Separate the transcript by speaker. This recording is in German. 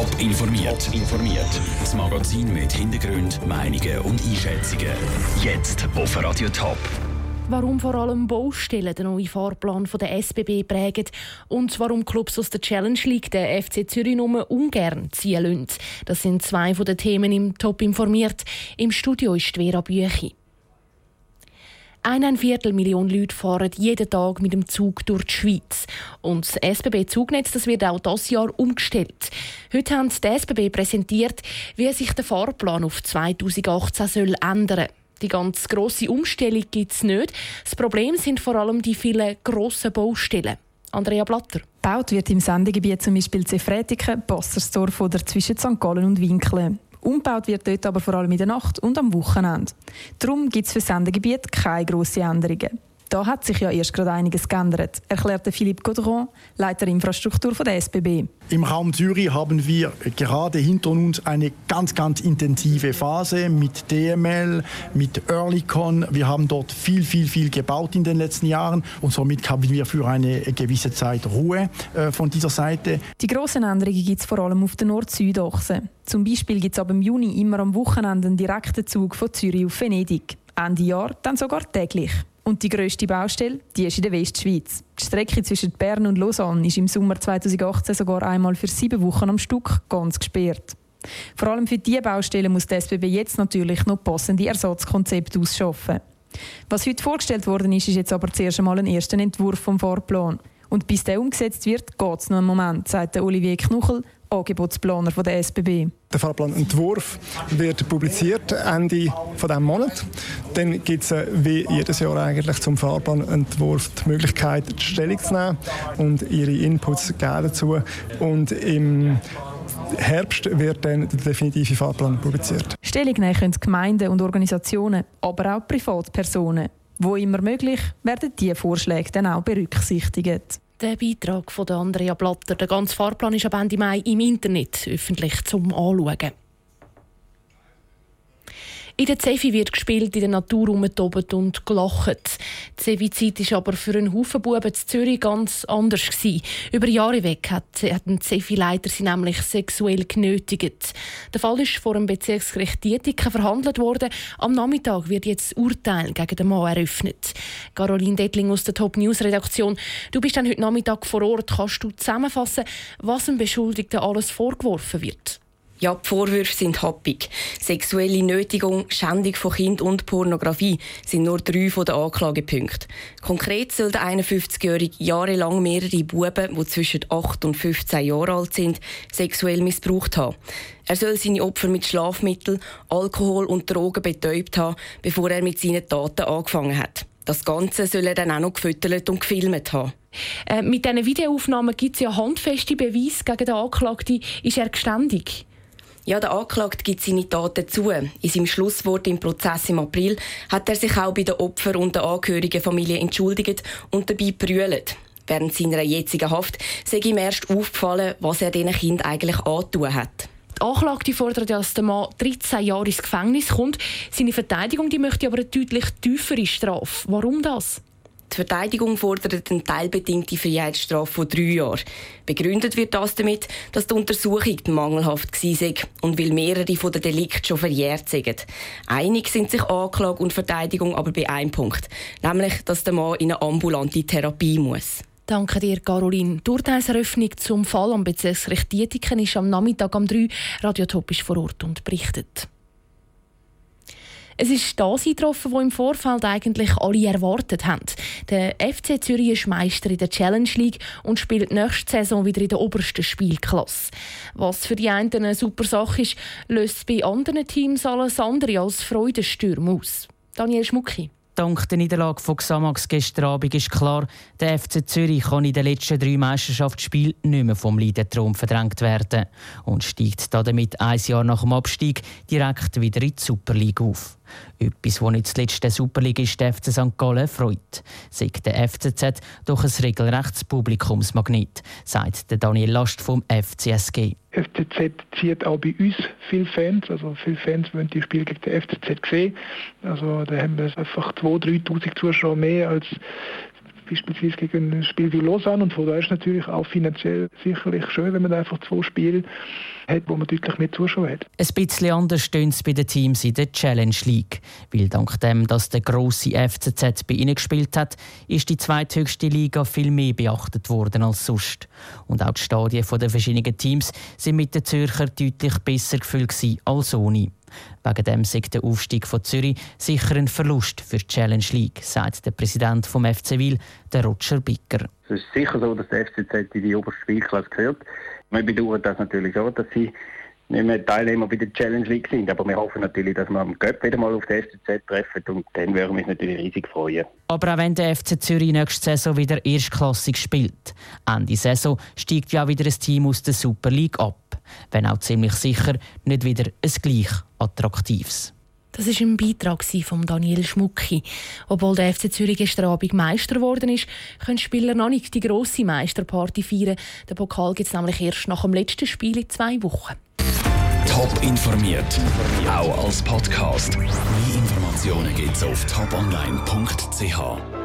Speaker 1: Top informiert. informiert. Das Magazin mit Hintergrund, Meinungen und Einschätzungen. Jetzt auf Radio Top.
Speaker 2: Warum vor allem Baustellen den neuen Fahrplan der SBB prägen und warum Clubs aus der Challenge League den FC Zürich nur ungern ziehen lassen. Das sind zwei von den Themen im Top informiert. Im Studio ist Vera Büchi. Eineinviertel Million Leute fahren jeden Tag mit dem Zug durch die Schweiz. Und das SBB-Zugnetz wird auch dieses Jahr umgestellt. Heute haben die SBB präsentiert, wie sich der Fahrplan auf 2018 soll ändern soll. Die ganz grosse Umstellung gibt es nicht. Das Problem sind vor allem die vielen grossen Baustellen. Andrea Blatter.
Speaker 3: Baut wird im Sendegebiet zum Beispiel Zefretiken, Bassersdorf oder zwischen St. Gallen und Winkeln. Umgebaut wird dort aber vor allem in der Nacht und am Wochenende. Darum gibt es für Sendegebiet keine grossen Änderungen. Da hat sich ja erst gerade einiges geändert, erklärte Philippe Gaudron, Leiter Infrastruktur von der SBB.
Speaker 4: Im Raum Zürich haben wir gerade hinter uns eine ganz, ganz intensive Phase mit DML, mit Earlycon. Wir haben dort viel, viel, viel gebaut in den letzten Jahren und somit haben wir für eine gewisse Zeit Ruhe äh, von dieser Seite.
Speaker 3: Die grossen Änderungen gibt es vor allem auf der Nord-Süd-Achse. Zum Beispiel gibt es ab Juni immer am Wochenende einen direkten Zug von Zürich auf Venedig. Ende Jahr dann sogar täglich. Und die grösste Baustelle, die ist in der Westschweiz. Die Strecke zwischen Bern und Lausanne ist im Sommer 2018 sogar einmal für sieben Wochen am Stück ganz gesperrt. Vor allem für diese Baustelle muss die SBB jetzt natürlich noch passende Ersatzkonzepte ausschaffen. Was heute vorgestellt worden ist, ist jetzt aber zuerst einmal ein erster Entwurf vom Fahrplan. Und bis der umgesetzt wird, geht es noch einen Moment, sagt Olivier Knuchel, Angebotsplaner von der SBB.
Speaker 5: Der Fahrplanentwurf wird publiziert Ende von diesem Monat. Dann gibt es äh, wie jedes Jahr eigentlich zum Fahrplanentwurf die Möglichkeit, Stellung zu nehmen und ihre Inputs geben dazu. Und im Herbst wird dann der definitive Fahrplan publiziert.
Speaker 3: Stellung nehmen können Gemeinden und Organisationen, aber auch Privatpersonen. Wo immer möglich, werden diese Vorschläge dann auch berücksichtigt.
Speaker 2: Der Beitrag von Andrea Blatter. Der ganze Fahrplan ist ab Ende Mai im Internet öffentlich zum Anschauen. In der Zefi wird gespielt, in der Natur rumgetobt und gelacht. Die Zefi-Zeit war aber für einen Haufen Buben in Zürich ganz anders. Gewesen. Über Jahre weg hat, hat ein Zefi-Leiter sie nämlich sexuell genötigt. Der Fall ist vor dem Bezirksgericht Dietiken verhandelt worden. Am Nachmittag wird jetzt Urteil gegen den Mann eröffnet. Caroline Dettling aus der Top News Redaktion. Du bist dann heute Nachmittag vor Ort. Kannst du zusammenfassen, was dem Beschuldigten alles vorgeworfen wird?
Speaker 6: Ja, die Vorwürfe sind happig. Sexuelle Nötigung, Schändung von Kind und Pornografie sind nur drei von den Anklagepunkten. Konkret soll der 51-Jährige jahrelang mehrere Buben, die zwischen 8 und 15 Jahre alt sind, sexuell missbraucht haben. Er soll seine Opfer mit Schlafmitteln, Alkohol und Drogen betäubt haben, bevor er mit seinen Taten angefangen hat. Das Ganze soll er dann auch noch gefüttert und gefilmt haben.
Speaker 2: Äh, mit diesen Videoaufnahmen gibt es ja handfeste Beweise gegen den Anklagten. Ist er geständig?
Speaker 6: Ja, der Anklagte gibt seine Taten zu. In seinem Schlusswort im Prozess im April hat er sich auch bei den Opfern und der Angehörigen Familie entschuldigt und dabei brüllt. Während seiner jetzigen Haft sei ihm erst aufgefallen, was er diesen Kind eigentlich antun hat.
Speaker 2: Die Anklagte fordert, dass der Mann 13 Jahre ins Gefängnis kommt. Seine Verteidigung die möchte aber eine deutlich tiefere Strafe. Warum das?
Speaker 6: Die Verteidigung fordert eine teilbedingte Freiheitsstrafe von drei Jahren. Begründet wird das damit, dass die Untersuchung mangelhaft war und weil mehrere von den Delikten schon verjährt sind. Einig sind sich Anklage und Verteidigung aber bei einem Punkt, nämlich, dass der Mann in eine ambulante Therapie muss.
Speaker 2: Danke dir, Caroline. Die Urteilseröffnung zum Fall am Bezirksgericht Dietiken ist am Nachmittag um 3 radiotopisch vor Ort und berichtet. Es ist das eingetroffen, was im Vorfeld eigentlich alle erwartet haben. Der FC Zürich ist Meister in der Challenge League und spielt nächste Saison wieder in der obersten Spielklasse. Was für die einen eine super Sache ist, löst bei anderen Teams alles andere als Freudenstürm aus. Daniel Schmucki.
Speaker 7: Dank der Niederlage von Xamax gestern Abend ist klar, der FC Zürich kann in den letzten drei Meisterschaftsspielen nicht mehr vom Leidentraum verdrängt werden und steigt damit ein Jahr nach dem Abstieg direkt wieder in die Super League auf. Etwas, das nicht zuletzt der Superligist FC St. Gallen freut. Sagt der FCZ doch ein regelrechtes Publikumsmagnet, sagt Daniel Last vom FCSG.
Speaker 8: FCZ zieht auch bei uns viele Fans, also viele Fans wollen die Spiele gegen den FCZ sehen. Also da haben wir einfach 2'000, 3'000 Zuschauer mehr als beispielsweise gegen ein Spiel wie Lausanne. Und von daher ist es natürlich auch finanziell sicherlich schön, wenn man einfach zwei Spiele hat, wo man deutlich mehr Zuschauer hat.
Speaker 7: Ein bisschen anders stehen es bei den Teams in der Challenge League. Weil dank dem, dass der grosse FCZ bei ihnen gespielt hat, ist die zweithöchste Liga viel mehr beachtet worden als sonst. Und auch die Stadien der verschiedenen Teams sind mit den Zürcher deutlich besser gefüllt als ohne. Wegen dem sagt der Aufstieg von Zürich sicher ein Verlust für die Challenge League, sagt der Präsident vom FC Wil, der Roger Bicker.
Speaker 9: Es ist sicher so, dass der FCZ in die oberste Spielklasse gehört. Wir bedauern das natürlich auch, dass sie nicht mehr Teilnehmer bei der Challenge League sind. Aber wir hoffen natürlich, dass wir am Göpp wieder mal auf den FCZ treffen und dann würden wir uns natürlich riesig freuen.
Speaker 7: Aber auch wenn der FC Zürich nächste Saison wieder erstklassig spielt, Ende Saison steigt ja wieder ein Team aus der Super League ab. Wenn auch ziemlich sicher nicht wieder ein gleich attraktives.
Speaker 2: Das war ein Beitrag von Daniel Schmucki. Obwohl der FC Zürich gestern Abend Meister geworden ist, können Spieler noch nicht die grosse Meisterparty feiern. Der Pokal gibt es nämlich erst nach dem letzten Spiel in zwei Wochen.
Speaker 1: Top informiert, auch als Podcast. Mehr Informationen gibt es auf toponline.ch.